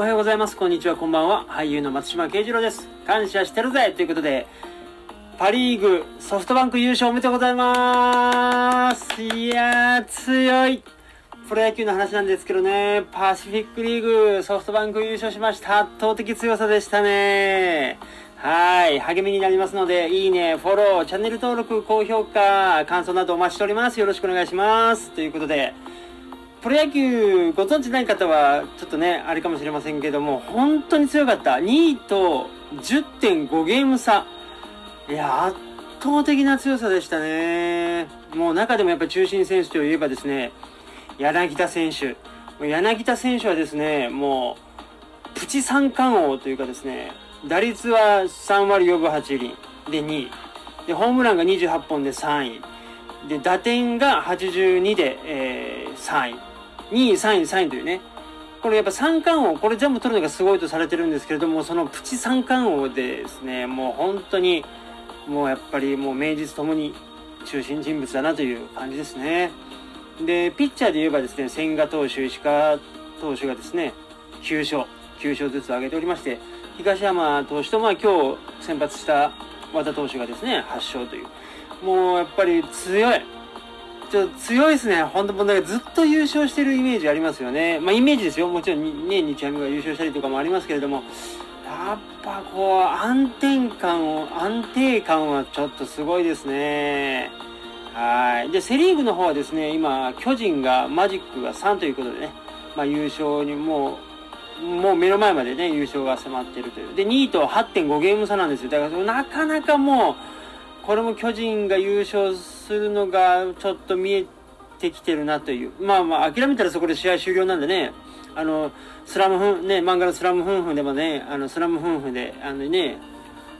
おはようございます。こんにちは、こんばんは。俳優の松島慶次郎です。感謝してるぜということで、パリーグソフトバンク優勝おめでとうございますいやー、強いプロ野球の話なんですけどね、パシフィックリーグソフトバンク優勝しました。圧倒的強さでしたね。はい。励みになりますので、いいね、フォロー、チャンネル登録、高評価、感想などお待ちしております。よろしくお願いします。ということで、プロ野球ご存知ない方は、ちょっとね、あれかもしれませんけども、本当に強かった。2位と10.5ゲーム差。いや、圧倒的な強さでしたね。もう中でもやっぱ中心選手といえばですね、柳田選手。柳田選手はですね、もう、プチ三冠王というかですね、打率は3割4分8厘で2位。で、ホームランが28本で3位。で、打点が82で、えー、3位。2位、3位、3位というね。これやっぱ三冠王、これ全部取るのがすごいとされてるんですけれども、そのプチ三冠王でですね、もう本当に、もうやっぱりもう名実ともに中心人物だなという感じですね。で、ピッチャーで言えばですね、千賀投手、石川投手がですね、9勝、9勝ずつ挙げておりまして、東山投手と、まあ今日先発した和田投手がですね、8勝という。もうやっぱり強い。ちょっと強いですね。本当もうずっと優勝してるイメージありますよね。まあイメージですよ。もちろんね、日ハムが優勝したりとかもありますけれども、やっぱこう、安定感を、安定感はちょっとすごいですね。はい。で、セリーグの方はですね、今、巨人が、マジックが3ということでね、まあ優勝にもう、もう目の前までね、優勝が迫っているという。で、2位と8.5ゲーム差なんですよ。だからなかなかもう、これも巨人が優勝すするのがちょっと見えてきてるなという。まあまあ、諦めたらそこで試合終了なんでね、あの、スラムフン、ね、漫画のスラムフンフンでもね、あの、スラムフンフンで、あのね、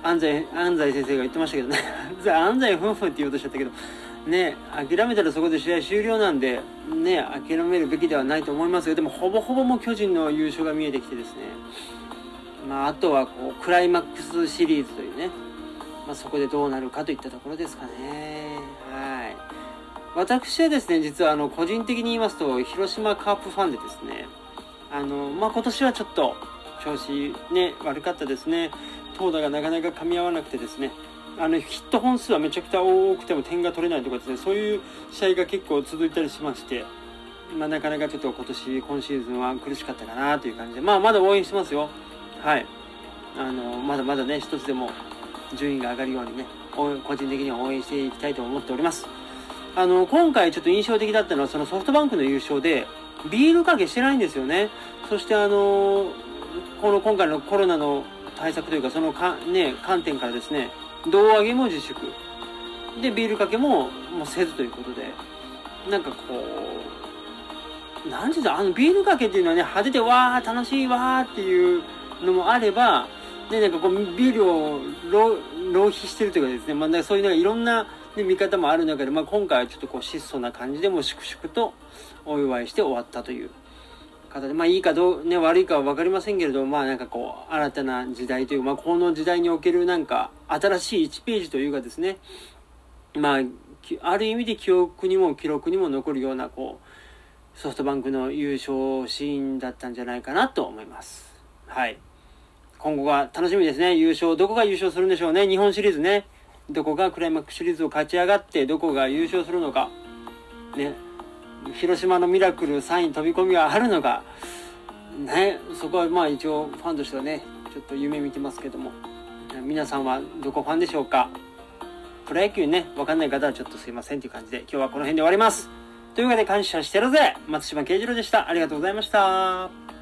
安西、安西先生が言ってましたけどね、安西フンフンって言おうとしちゃったけど、ね、諦めたらそこで試合終了なんで、ね、諦めるべきではないと思いますよ。でも、ほぼほぼもう巨人の優勝が見えてきてですね、まあ、あとは、こう、クライマックスシリーズというね、まあ、そこでどうなるかといったところですかね。はい。私はですね、実はあの、個人的に言いますと、広島カープファンでですね、あの、まあ、今年はちょっと、調子ね、悪かったですね。投打がなかなか噛み合わなくてですね、あの、ヒット本数はめちゃくちゃ多くても点が取れないとかですね、そういう試合が結構続いたりしまして、まあ、なかなかちょっと今年、今シーズンは苦しかったかなという感じで、まあ、まだ応援してますよ。はい。あの、まだまだね、一つでも順位が上がるようにね、個人的には応援していきたいと思っております。あの、今回ちょっと印象的だったのは、そのソフトバンクの優勝で、ビールかけしてないんですよね。そしてあの、この今回のコロナの対策というか、そのか、ね、観点からですね、胴上げも自粛。で、ビールかけも、もうせずということで、なんかこう、なんていうの、あのビールかけっていうのはね、派手でわー、楽しいわーっていうのもあれば、で、なんかこう、ビールを浪費してるというかですね、まあ、そういうなんかいろんな、ね、見方もある中で、まあ、今回はちょっとこう質素な感じでも粛々とお祝いして終わったという方で、まあいいかどう、ね、悪いかは分かりませんけれど、まあなんかこう、新たな時代という、まあこの時代におけるなんか、新しい1ページというかですね、まあ、ある意味で記憶にも記録にも残るような、こう、ソフトバンクの優勝シーンだったんじゃないかなと思います。はい。今後が楽しみですね。優勝、どこが優勝するんでしょうね。日本シリーズね。どこがクライマックスシリーズを勝ち上がって、どこが優勝するのか。ね。広島のミラクル3位飛び込みはあるのか。ね。そこはまあ一応ファンとしてはね、ちょっと夢見てますけども。皆さんはどこファンでしょうかプロ野球ね、わかんない方はちょっとすいませんという感じで、今日はこの辺で終わります。というわけで感謝してるぜ松島慶次郎でした。ありがとうございました。